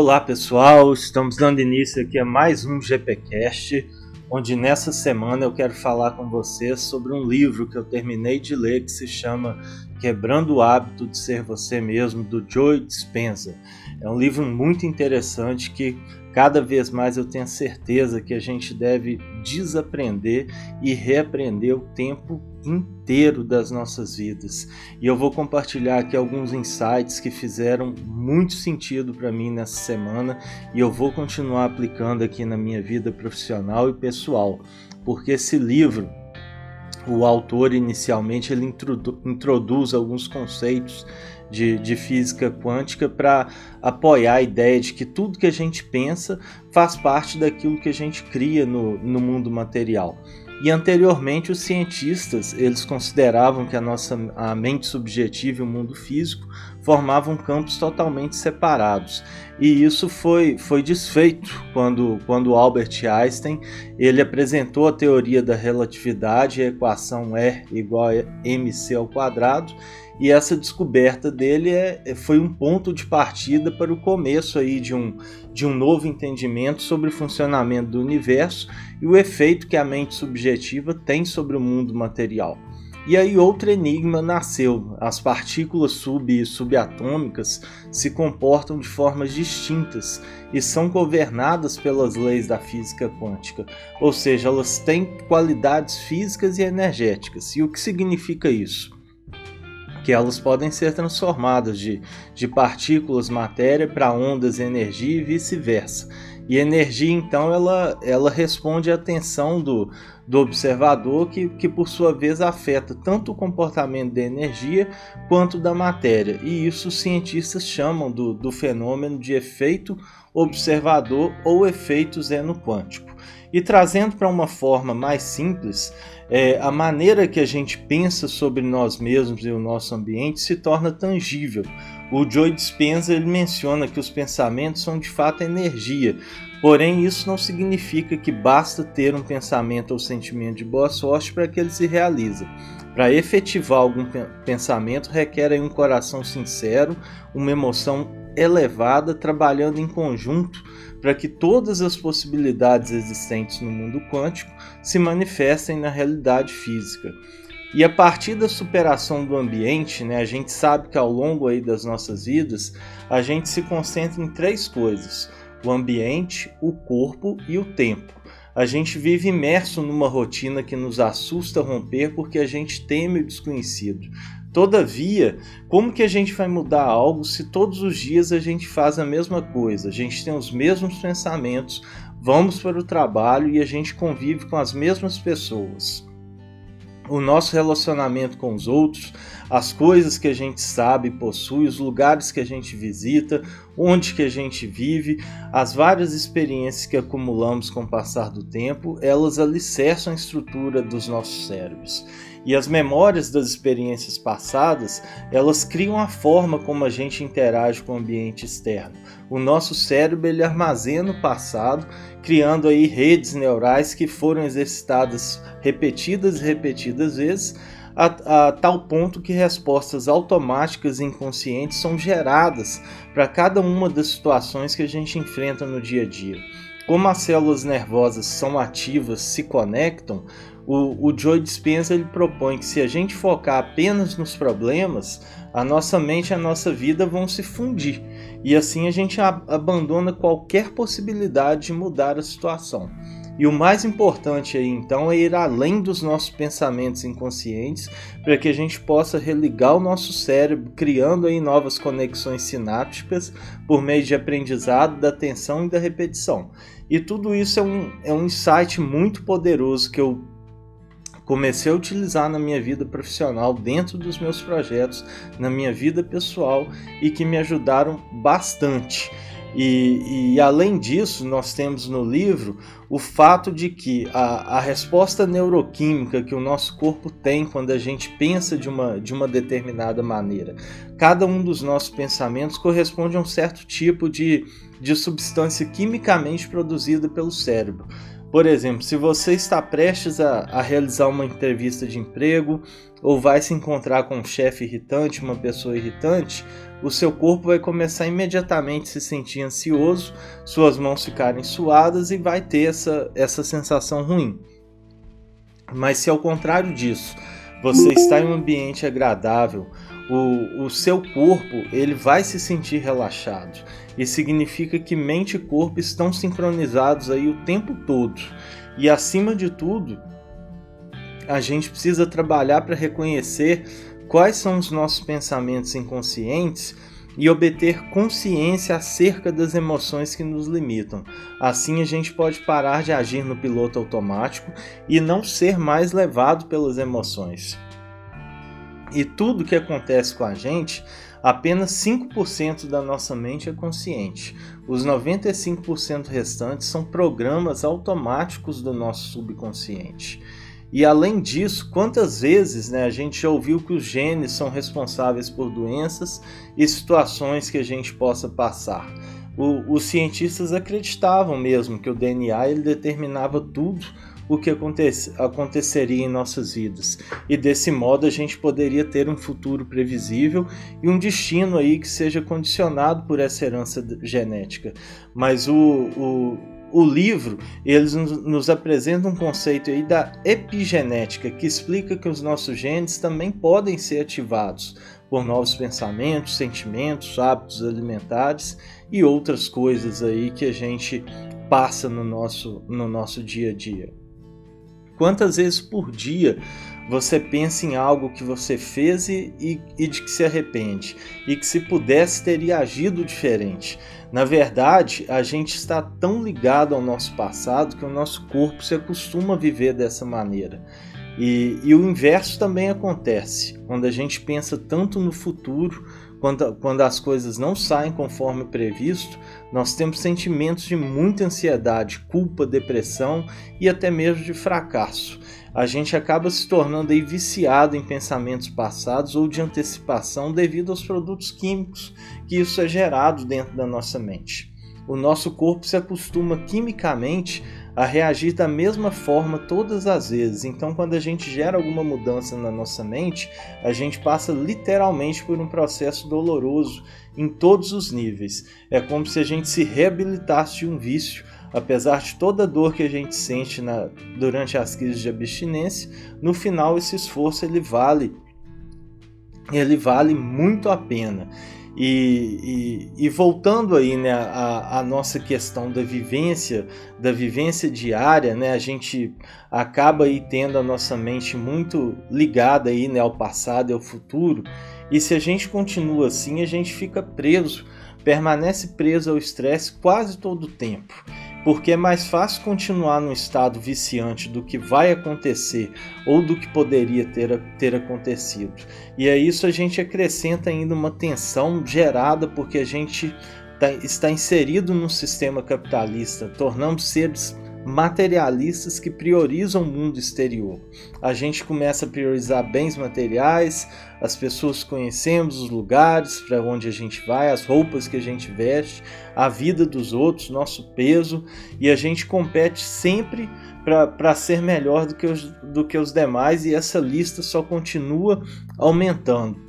Olá pessoal, estamos dando início aqui a mais um GPcast, onde nessa semana eu quero falar com vocês sobre um livro que eu terminei de ler que se chama Quebrando o Hábito de Ser Você Mesmo, do Joe Dispenza. É um livro muito interessante que cada vez mais eu tenho certeza que a gente deve desaprender e reaprender o tempo inteiro das nossas vidas. E eu vou compartilhar aqui alguns insights que fizeram muito sentido para mim nessa semana e eu vou continuar aplicando aqui na minha vida profissional e pessoal, porque esse livro o autor inicialmente ele introduz alguns conceitos de, de física quântica para apoiar a ideia de que tudo que a gente pensa faz parte daquilo que a gente cria no, no mundo material. E anteriormente os cientistas eles consideravam que a nossa a mente subjetiva e o mundo físico formavam campos totalmente separados. E isso foi, foi desfeito quando, quando Albert Einstein ele apresentou a teoria da relatividade, a equação E igual a mc ao quadrado, e essa descoberta dele é, é, foi um ponto de partida para o começo aí de um, de um novo entendimento sobre o funcionamento do universo e o efeito que a mente subjetiva tem sobre o mundo material. E aí outro enigma nasceu. As partículas sub e subatômicas se comportam de formas distintas e são governadas pelas leis da física quântica, ou seja, elas têm qualidades físicas e energéticas. E o que significa isso? que elas podem ser transformadas de, de partículas matéria para ondas energia e vice-versa. E energia, então, ela, ela responde à atenção do, do observador, que, que por sua vez afeta tanto o comportamento da energia quanto da matéria. E isso os cientistas chamam do, do fenômeno de efeito observador ou efeito zeno quântico. E trazendo para uma forma mais simples, é, a maneira que a gente pensa sobre nós mesmos e o nosso ambiente se torna tangível. O Joe Dispenza ele menciona que os pensamentos são de fato energia, porém isso não significa que basta ter um pensamento ou sentimento de boa sorte para que ele se realize. Para efetivar algum pensamento requer um coração sincero, uma emoção elevada trabalhando em conjunto para que todas as possibilidades existentes no mundo quântico se manifestem na realidade física. E a partir da superação do ambiente, né, a gente sabe que ao longo aí das nossas vidas, a gente se concentra em três coisas: o ambiente, o corpo e o tempo. A gente vive imerso numa rotina que nos assusta romper porque a gente teme o desconhecido. Todavia, como que a gente vai mudar algo se todos os dias a gente faz a mesma coisa? A gente tem os mesmos pensamentos, vamos para o trabalho e a gente convive com as mesmas pessoas. O nosso relacionamento com os outros, as coisas que a gente sabe possui, os lugares que a gente visita, onde que a gente vive, as várias experiências que acumulamos com o passar do tempo, elas alicerçam a estrutura dos nossos cérebros. E as memórias das experiências passadas, elas criam a forma como a gente interage com o ambiente externo. O nosso cérebro ele armazena o passado, criando aí redes neurais que foram exercitadas repetidas e repetidas vezes, a, a, tal ponto que respostas automáticas e inconscientes são geradas para cada uma das situações que a gente enfrenta no dia a dia. Como as células nervosas são ativas, se conectam, o, o Joe Dispenza ele propõe que se a gente focar apenas nos problemas, a nossa mente e a nossa vida vão se fundir e assim a gente abandona qualquer possibilidade de mudar a situação. E o mais importante aí então é ir além dos nossos pensamentos inconscientes para que a gente possa religar o nosso cérebro, criando aí novas conexões sinápticas por meio de aprendizado, da atenção e da repetição. E tudo isso é um, é um insight muito poderoso que eu comecei a utilizar na minha vida profissional, dentro dos meus projetos, na minha vida pessoal e que me ajudaram bastante. E, e, além disso, nós temos no livro o fato de que a, a, resposta neuroquímica que o nosso corpo tem quando a gente pensa de uma, de uma determinada maneira, cada um dos nossos pensamentos corresponde a um certo tipo de, de substância quimicamente produzida pelo cérebro. Por exemplo, se você está prestes a, a, realizar uma entrevista de emprego ou vai se encontrar com um chefe irritante, uma pessoa irritante, o seu corpo vai começar imediatamente a se sentir ansioso, suas mãos ficarem suadas e vai ter essa, essa sensação ruim. Mas se ao contrário disso, você está em um ambiente agradável, o, o seu corpo ele vai se sentir relaxado. E significa que mente e corpo estão sincronizados aí o tempo todo. E acima de tudo, a gente precisa trabalhar para reconhecer quais são os nossos pensamentos inconscientes e obter consciência acerca das emoções que nos limitam. Assim a gente pode parar de agir no piloto automático e não ser mais levado pelas emoções. E tudo que acontece com a gente, apenas 5% da nossa mente é consciente. Os 95% restantes são programas automáticos do nosso subconsciente. E além disso, quantas vezes né, a gente já ouviu que os genes são responsáveis por doenças e situações que a gente possa passar? O, os cientistas acreditavam mesmo que o DNA ele determinava tudo o que acontece, aconteceria em nossas vidas. E desse modo a gente poderia ter um futuro previsível e um destino aí que seja condicionado por essa herança genética. Mas o, o o livro eles nos apresenta um conceito aí da epigenética que explica que os nossos genes também podem ser ativados por novos pensamentos, sentimentos, hábitos alimentares e outras coisas aí que a gente passa no nosso, no nosso dia a dia. Quantas vezes por dia você pensa em algo que você fez e, e, de que se arrepende, e que se pudesse teria agido diferente. Na verdade, a gente está tão ligado ao nosso passado que o nosso corpo se acostuma a viver dessa maneira. E, e o inverso também acontece, quando a gente pensa tanto no futuro quando, quando as coisas não saem conforme previsto, nós temos sentimentos de muita ansiedade, culpa, depressão e até mesmo de fracasso. A gente acaba se tornando aí viciado em pensamentos passados ou de antecipação devido aos produtos químicos que isso é gerado dentro da nossa mente. O nosso corpo se acostuma quimicamente a reagir da mesma forma todas as vezes. Então, quando a gente gera alguma mudança na nossa mente, a gente passa literalmente por um processo doloroso em todos os níveis. É como se a gente se reabilitasse de um vício. Apesar de toda a dor que a gente sente na, durante as crises de abstinência, no final esse esforço ele vale ele vale muito a pena. E, e, e, voltando aí né, a, a, nossa questão da vivência, da vivência diária, né, a gente acaba aí tendo a nossa mente muito ligada aí, né, ao passado e ao futuro. E se a gente continua assim, a gente fica preso, permanece preso ao estresse quase todo o tempo porque é mais fácil continuar num estado viciante do que vai acontecer ou do que poderia ter, ter acontecido. E a isso a gente acrescenta ainda uma tensão gerada porque a gente tá, está inserido num sistema capitalista, tornamos seres materialistas que priorizam o mundo exterior. A gente começa a priorizar bens materiais, as pessoas que conhecemos, os lugares para onde a gente vai, as roupas que a gente veste, a vida dos outros, nosso peso, e a gente compete sempre para ser melhor do que, os, do que os demais, e essa lista só continua aumentando.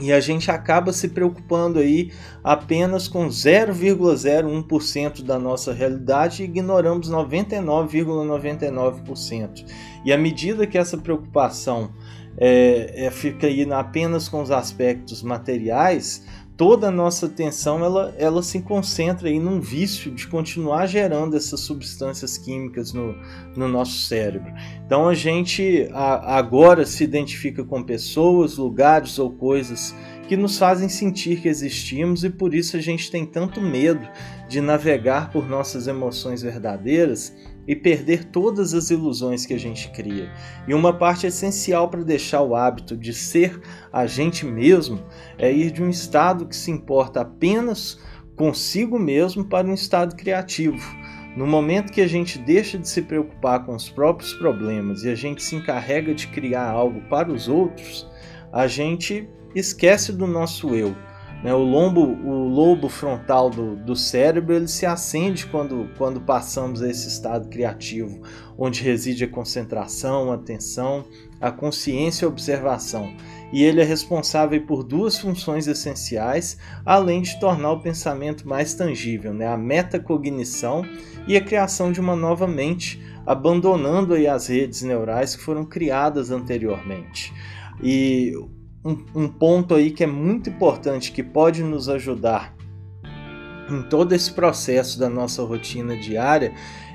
E a gente acaba se preocupando aí apenas com 0,01% da nossa realidade e ignoramos 99,99%. ,99%. E à medida que essa preocupação é, é, fica aí apenas com os aspectos materiais, toda a nossa atenção ela, ela se concentra aí num vício de continuar gerando essas substâncias químicas no, no nosso cérebro. Então a gente a, agora se identifica com pessoas, lugares ou coisas que nos fazem sentir que existimos e por isso a gente tem tanto medo de navegar por nossas emoções verdadeiras e perder todas as ilusões que a gente cria. E uma parte essencial para deixar o hábito de ser a gente mesmo é ir de um estado que se importa apenas consigo mesmo para um estado criativo. No momento que a gente deixa de se preocupar com os próprios problemas e a gente se encarrega de criar algo para os outros, a gente esquece do nosso eu Né? O, lombo, o lobo frontal do, do cérebro ele se acende quando, quando passamos a esse estado criativo, onde reside a concentração, a atenção, a consciência e a observação. E ele é responsável por duas funções essenciais, além de tornar o pensamento mais tangível, né? a metacognição e a criação de uma nova mente, abandonando aí as redes neurais que foram criadas anteriormente. E um, um ponto aí que é muito importante, que pode nos ajudar em todo esse processo da nossa rotina diária,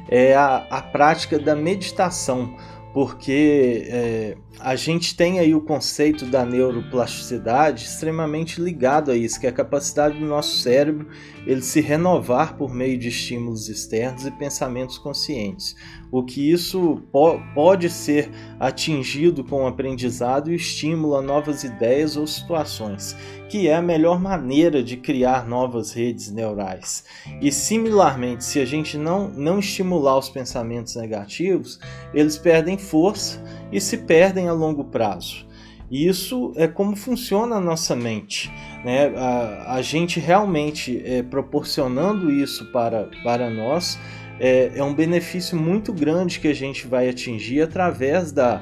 é a, a prática da meditação, porque é, a gente tem aí o conceito da neuroplasticidade extremamente ligado a isso, que é a capacidade do nosso cérebro ele se renovar por meio de estímulos externos e pensamentos conscientes. O que isso po pode ser atingido com o aprendizado e o estímulo a novas ideias ou situações, que é a melhor maneira de criar novas redes neurais. E similarmente, se a gente não, não estimular os pensamentos negativos, eles perdem força e se perdem a longo prazo. Isso é como funciona a nossa mente. Né? A, a gente realmente é, proporcionando isso para, para nós é, é, um benefício muito grande que a gente vai atingir através da,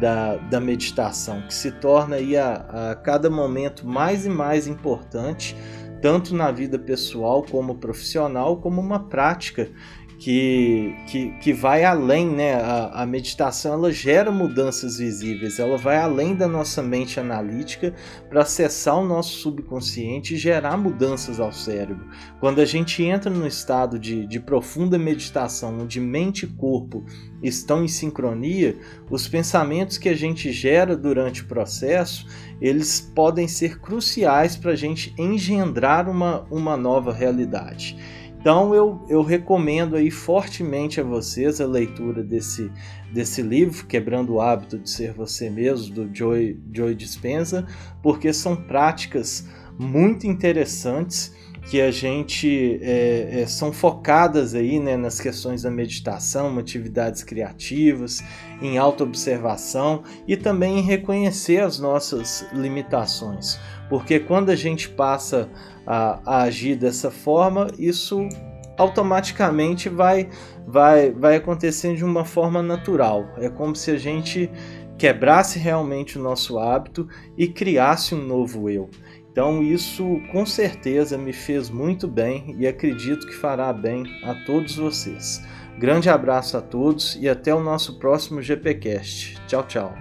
da, da meditação, que se torna aí a, a cada momento mais e mais importante, tanto na vida pessoal como profissional, como uma prática que, que, que vai além, né? A, a, meditação ela gera mudanças visíveis, ela vai além da nossa mente analítica para acessar o nosso subconsciente e gerar mudanças ao cérebro. Quando a gente entra no estado de, de profunda meditação, onde mente e corpo estão em sincronia, os pensamentos que a gente gera durante o processo eles podem ser cruciais para a gente engendrar uma, uma nova realidade. Então eu, eu recomendo aí fortemente a vocês a leitura desse, desse livro, Quebrando o Hábito de Ser Você Mesmo, do Joy, Joy Dispenza, porque são práticas muito interessantes que a gente é, é, são focadas aí né, nas questões da meditação, atividades criativas, em autoobservação e também em reconhecer as nossas limitações. Porque quando a gente passa a, a agir dessa forma, isso automaticamente vai, vai, vai acontecendo de uma forma natural. É como se a gente quebrasse realmente o nosso hábito e criasse um novo eu. Então, isso com certeza me fez muito bem e acredito que fará bem a todos vocês. Grande abraço a todos e até o nosso próximo GPcast. Tchau, tchau.